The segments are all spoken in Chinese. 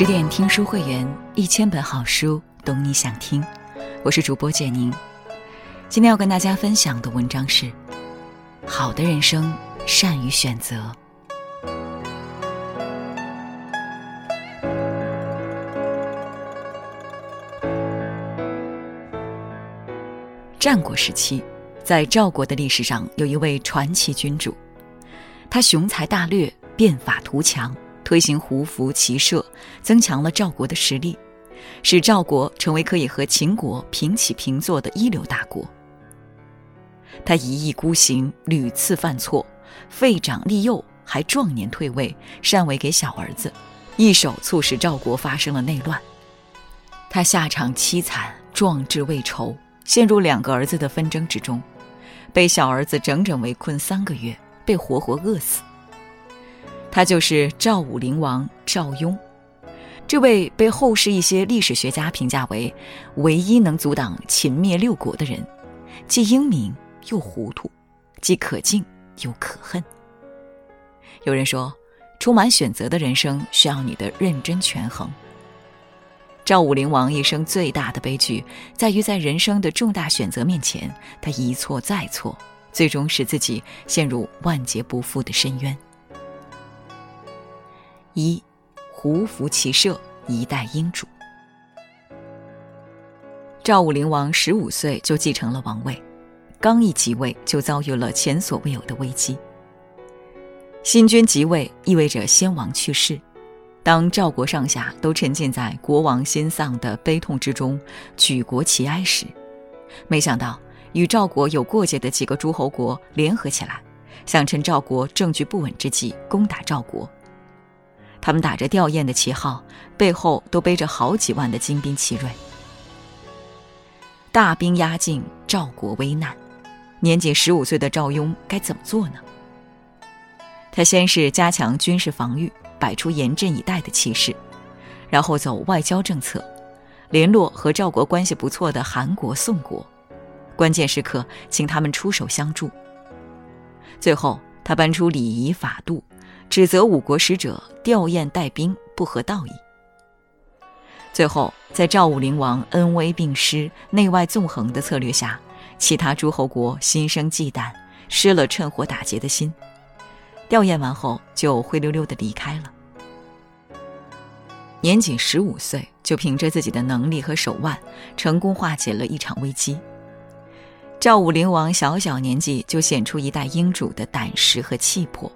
十点听书会员，一千本好书，懂你想听。我是主播简宁。今天要跟大家分享的文章是《好的人生善于选择》。战国时期，在赵国的历史上有一位传奇君主，他雄才大略，变法图强。推行胡服骑射，增强了赵国的实力，使赵国成为可以和秦国平起平坐的一流大国。他一意孤行，屡次犯错，废长立幼，还壮年退位，禅位给小儿子，一手促使赵国发生了内乱。他下场凄惨，壮志未酬，陷入两个儿子的纷争之中，被小儿子整整围困三个月，被活活饿死。他就是赵武灵王赵雍，这位被后世一些历史学家评价为唯一能阻挡秦灭六国的人，既英明又糊涂，既可敬又可恨。有人说，充满选择的人生需要你的认真权衡。赵武灵王一生最大的悲剧，在于在人生的重大选择面前，他一错再错，最终使自己陷入万劫不复的深渊。一，胡服骑射，一代英主。赵武灵王十五岁就继承了王位，刚一即位就遭遇了前所未有的危机。新君即位意味着先王去世，当赵国上下都沉浸在国王心丧的悲痛之中，举国齐哀时，没想到与赵国有过节的几个诸侯国联合起来，想趁赵国政局不稳之际攻打赵国。他们打着吊唁的旗号，背后都背着好几万的精兵奇锐。大兵压境，赵国危难。年仅十五岁的赵雍该怎么做呢？他先是加强军事防御，摆出严阵以待的气势，然后走外交政策，联络和赵国关系不错的韩国、宋国，关键时刻请他们出手相助。最后，他搬出礼仪法度。指责五国使者吊唁带兵不合道义。最后，在赵武灵王恩威并施、内外纵横的策略下，其他诸侯国心生忌惮，失了趁火打劫的心。吊唁完后，就灰溜溜的离开了。年仅十五岁，就凭着自己的能力和手腕，成功化解了一场危机。赵武灵王小小年纪就显出一代英主的胆识和气魄。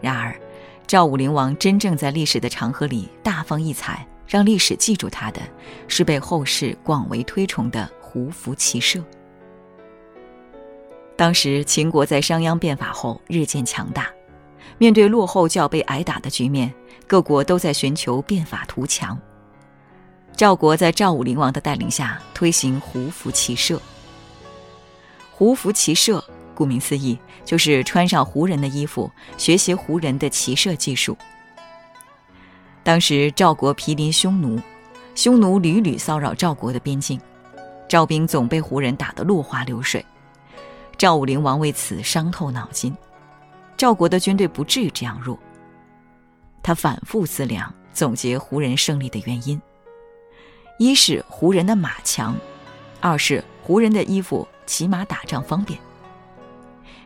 然而，赵武灵王真正在历史的长河里大放异彩，让历史记住他的，是被后世广为推崇的胡服骑射。当时秦国在商鞅变法后日渐强大，面对落后就要被挨打的局面，各国都在寻求变法图强。赵国在赵武灵王的带领下推行胡服骑射。胡服骑射。顾名思义，就是穿上胡人的衣服，学习胡人的骑射技术。当时赵国毗邻匈奴，匈奴屡屡骚扰赵国的边境，赵兵总被胡人打得落花流水。赵武灵王为此伤透脑筋，赵国的军队不至于这样弱。他反复思量，总结胡人胜利的原因：一是胡人的马强，二是胡人的衣服骑马打仗方便。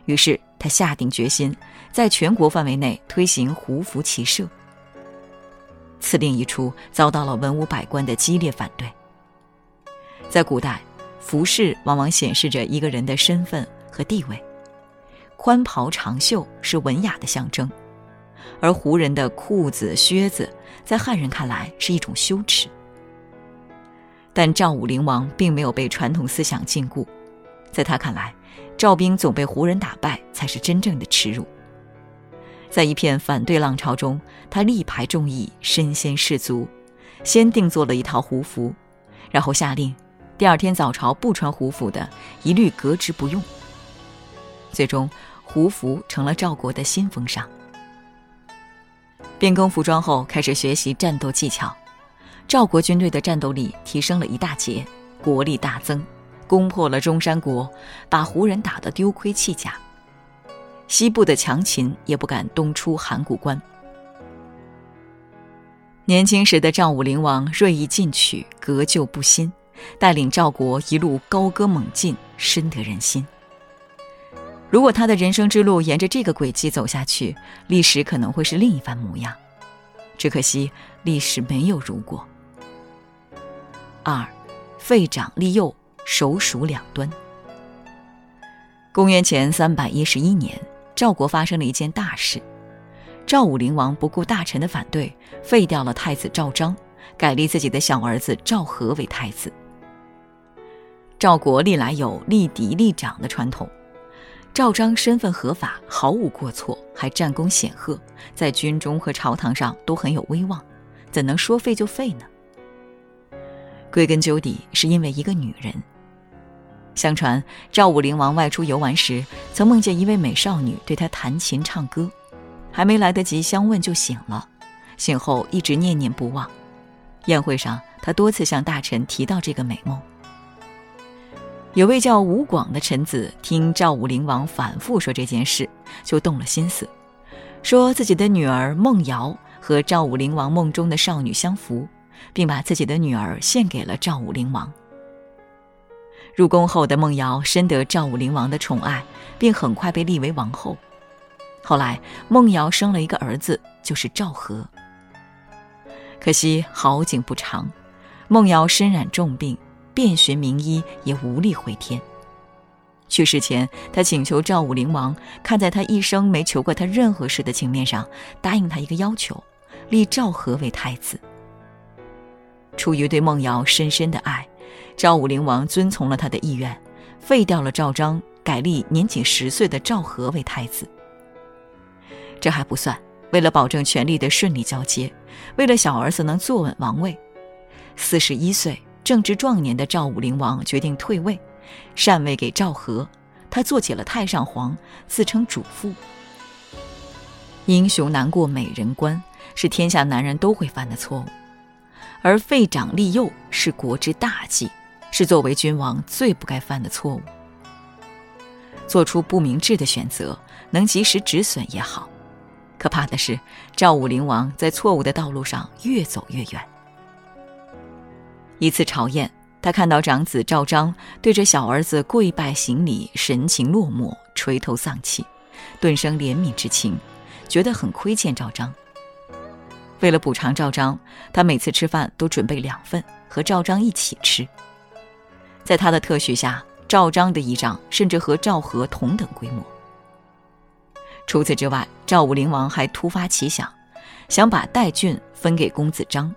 于是他下定决心，在全国范围内推行胡服骑射。此令一出，遭到了文武百官的激烈反对。在古代，服饰往往显示着一个人的身份和地位，宽袍长袖是文雅的象征，而胡人的裤子、靴子在汉人看来是一种羞耻。但赵武灵王并没有被传统思想禁锢，在他看来。赵兵总被胡人打败，才是真正的耻辱。在一片反对浪潮中，他力排众议，身先士卒，先定做了一套胡服，然后下令，第二天早朝不穿胡服的，一律革职不用。最终，胡服成了赵国的新风尚。变更服装后，开始学习战斗技巧，赵国军队的战斗力提升了一大截，国力大增。攻破了中山国，把胡人打得丢盔弃甲。西部的强秦也不敢东出函谷关。年轻时的赵武灵王锐意进取，革旧不新，带领赵国一路高歌猛进，深得人心。如果他的人生之路沿着这个轨迹走下去，历史可能会是另一番模样。只可惜历史没有如果。二，废长立幼，首鼠两端。公元前三百一十一年，赵国发生了一件大事。赵武灵王不顾大臣的反对，废掉了太子赵章，改立自己的小儿子赵和为太子。赵国历来有立嫡立长的传统，赵章身份合法，毫无过错，还战功显赫，在军中和朝堂上都很有威望，怎能说废就废呢？归根究底，是因为一个女人。相传赵武灵王外出游玩时，曾梦见一位美少女对他弹琴唱歌，还没来得及相问就醒了。醒后一直念念不忘。宴会上，他多次向大臣提到这个美梦。有位叫吴广的臣子听赵武灵王反复说这件事，就动了心思，说自己的女儿孟瑶和赵武灵王梦中的少女相符，并把自己的女儿献给了赵武灵王。入宫后的孟瑶深得赵武灵王的宠爱，并很快被立为王后。后来，孟瑶生了一个儿子，就是赵和。可惜好景不长，孟瑶身染重病，遍寻名医也无力回天。去世前，他请求赵武灵王看在他一生没求过他任何事的情面上，答应他一个要求，立赵和为太子。出于对孟瑶深深的爱。赵武灵王遵从了他的意愿，废掉了赵章，改立年仅十岁的赵和为太子。这还不算，为了保证权力的顺利交接，为了小儿子能坐稳王位，四十一岁正值壮年的赵武灵王决定退位，禅位给赵和。他做起了太上皇，自称主父。英雄难过美人关，是天下男人都会犯的错误，而废长立幼是国之大忌。是作为君王最不该犯的错误。做出不明智的选择，能及时止损也好。可怕的是，赵武灵王在错误的道路上越走越远。一次朝宴，他看到长子赵章对着小儿子跪拜行礼，神情落寞，垂头丧气，顿生怜悯之情，觉得很亏欠赵章。为了补偿赵章，他每次吃饭都准备两份，和赵章一起吃。在他的特许下，赵章的仪仗甚至和赵和同等规模。除此之外，赵武灵王还突发奇想，想把代郡分给公子章，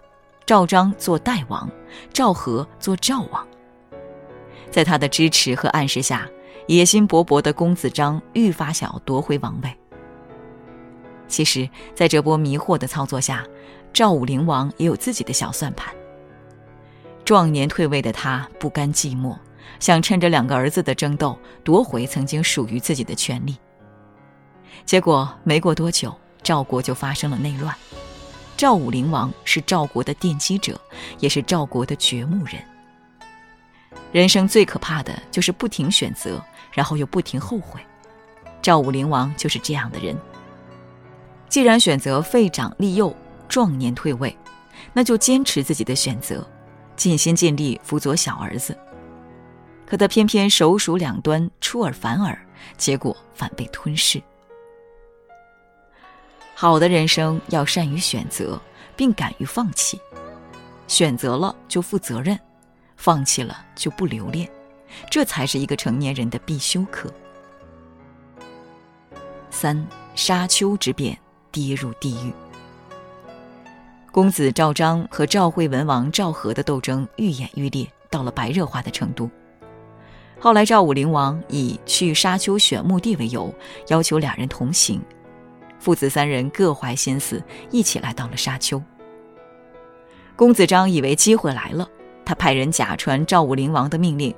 赵章做代王，赵和做赵王。在他的支持和暗示下，野心勃勃的公子章愈发想要夺回王位。其实，在这波迷惑的操作下，赵武灵王也有自己的小算盘。壮年退位的他不甘寂寞，想趁着两个儿子的争斗夺回曾经属于自己的权利。结果没过多久，赵国就发生了内乱。赵武灵王是赵国的奠基者，也是赵国的掘墓人。人生最可怕的就是不停选择，然后又不停后悔。赵武灵王就是这样的人。既然选择废长立幼，壮年退位，那就坚持自己的选择。尽心尽力辅佐小儿子，可他偏偏手鼠两端，出尔反尔，结果反被吞噬。好的人生要善于选择，并敢于放弃。选择了就负责任，放弃了就不留恋，这才是一个成年人的必修课。三沙丘之变，跌入地狱。公子赵章和赵惠文王赵和的斗争愈演愈烈，到了白热化的程度。后来，赵武灵王以去沙丘选墓地为由，要求两人同行。父子三人各怀心思，一起来到了沙丘。公子章以为机会来了，他派人假传赵武灵王的命令，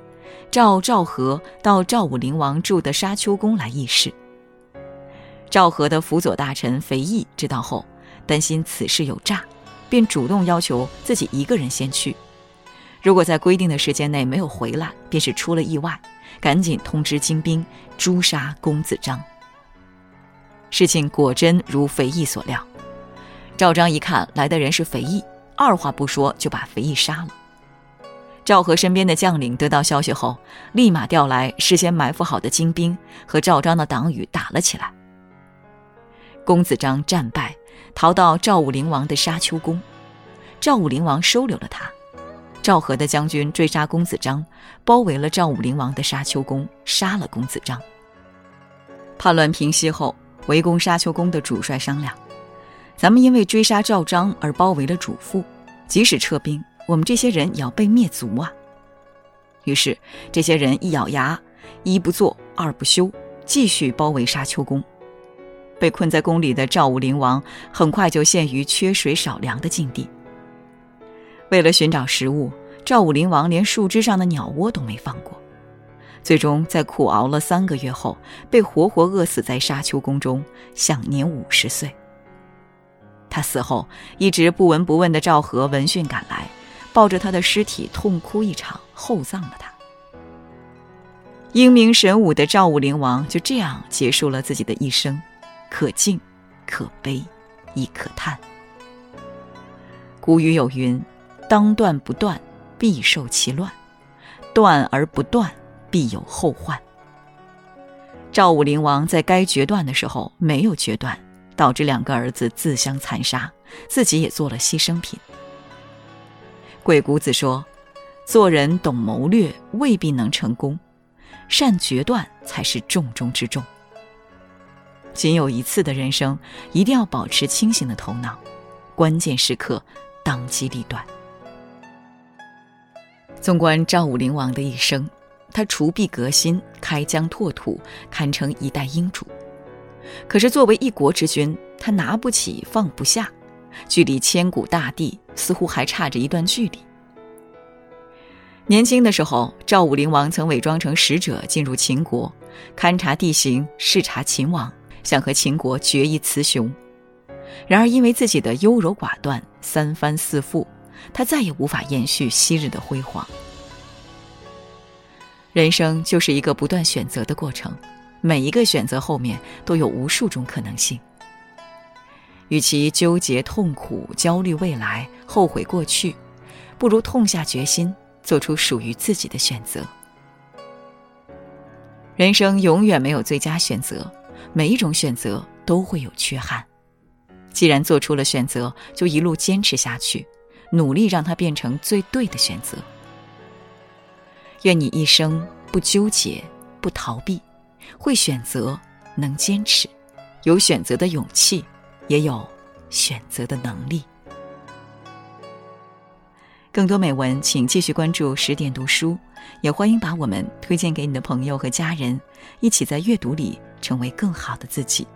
召赵和到赵武灵王住的沙丘宫来议事。赵和的辅佐大臣肥义知道后，担心此事有诈。便主动要求自己一个人先去，如果在规定的时间内没有回来，便是出了意外，赶紧通知精兵诛杀公子章。事情果真如肥义所料，赵章一看来的人是肥义，二话不说就把肥义杀了。赵和身边的将领得到消息后，立马调来事先埋伏好的精兵，和赵章的党羽打了起来。公子章战败，逃到赵武灵王的沙丘宫，赵武灵王收留了他。赵和的将军追杀公子章，包围了赵武灵王的沙丘宫，杀了公子章。叛乱平息后，围攻沙丘宫的主帅商量：“咱们因为追杀赵章而包围了主父，即使撤兵。”我们这些人也要被灭族啊！于是，这些人一咬牙，一不做二不休，继续包围沙丘宫。被困在宫里的赵武灵王很快就陷于缺水少粮的境地。为了寻找食物，赵武灵王连树枝上的鸟窝都没放过。最终，在苦熬了三个月后，被活活饿死在沙丘宫中，享年五十岁。他死后，一直不闻不问的赵和闻讯赶来。抱着他的尸体痛哭一场，厚葬了他。英明神武的赵武灵王就这样结束了自己的一生，可敬，可悲，亦可叹。古语有云：“当断不断，必受其乱；断而不断，必有后患。”赵武灵王在该决断的时候没有决断，导致两个儿子自相残杀，自己也做了牺牲品。鬼谷子说：“做人懂谋略未必能成功，善决断才是重中之重。仅有一次的人生，一定要保持清醒的头脑，关键时刻当机立断。”纵观赵武灵王的一生，他除弊革新，开疆拓土，堪称一代英主。可是作为一国之君，他拿不起放不下。距离千古大帝似乎还差着一段距离。年轻的时候，赵武灵王曾伪装成使者进入秦国，勘察地形，视察秦王，想和秦国决一雌雄。然而，因为自己的优柔寡断、三番四复，他再也无法延续昔日的辉煌。人生就是一个不断选择的过程，每一个选择后面都有无数种可能性。与其纠结、痛苦、焦虑未来、后悔过去，不如痛下决心，做出属于自己的选择。人生永远没有最佳选择，每一种选择都会有缺憾。既然做出了选择，就一路坚持下去，努力让它变成最对的选择。愿你一生不纠结、不逃避，会选择，能坚持，有选择的勇气。也有选择的能力。更多美文，请继续关注十点读书，也欢迎把我们推荐给你的朋友和家人，一起在阅读里成为更好的自己。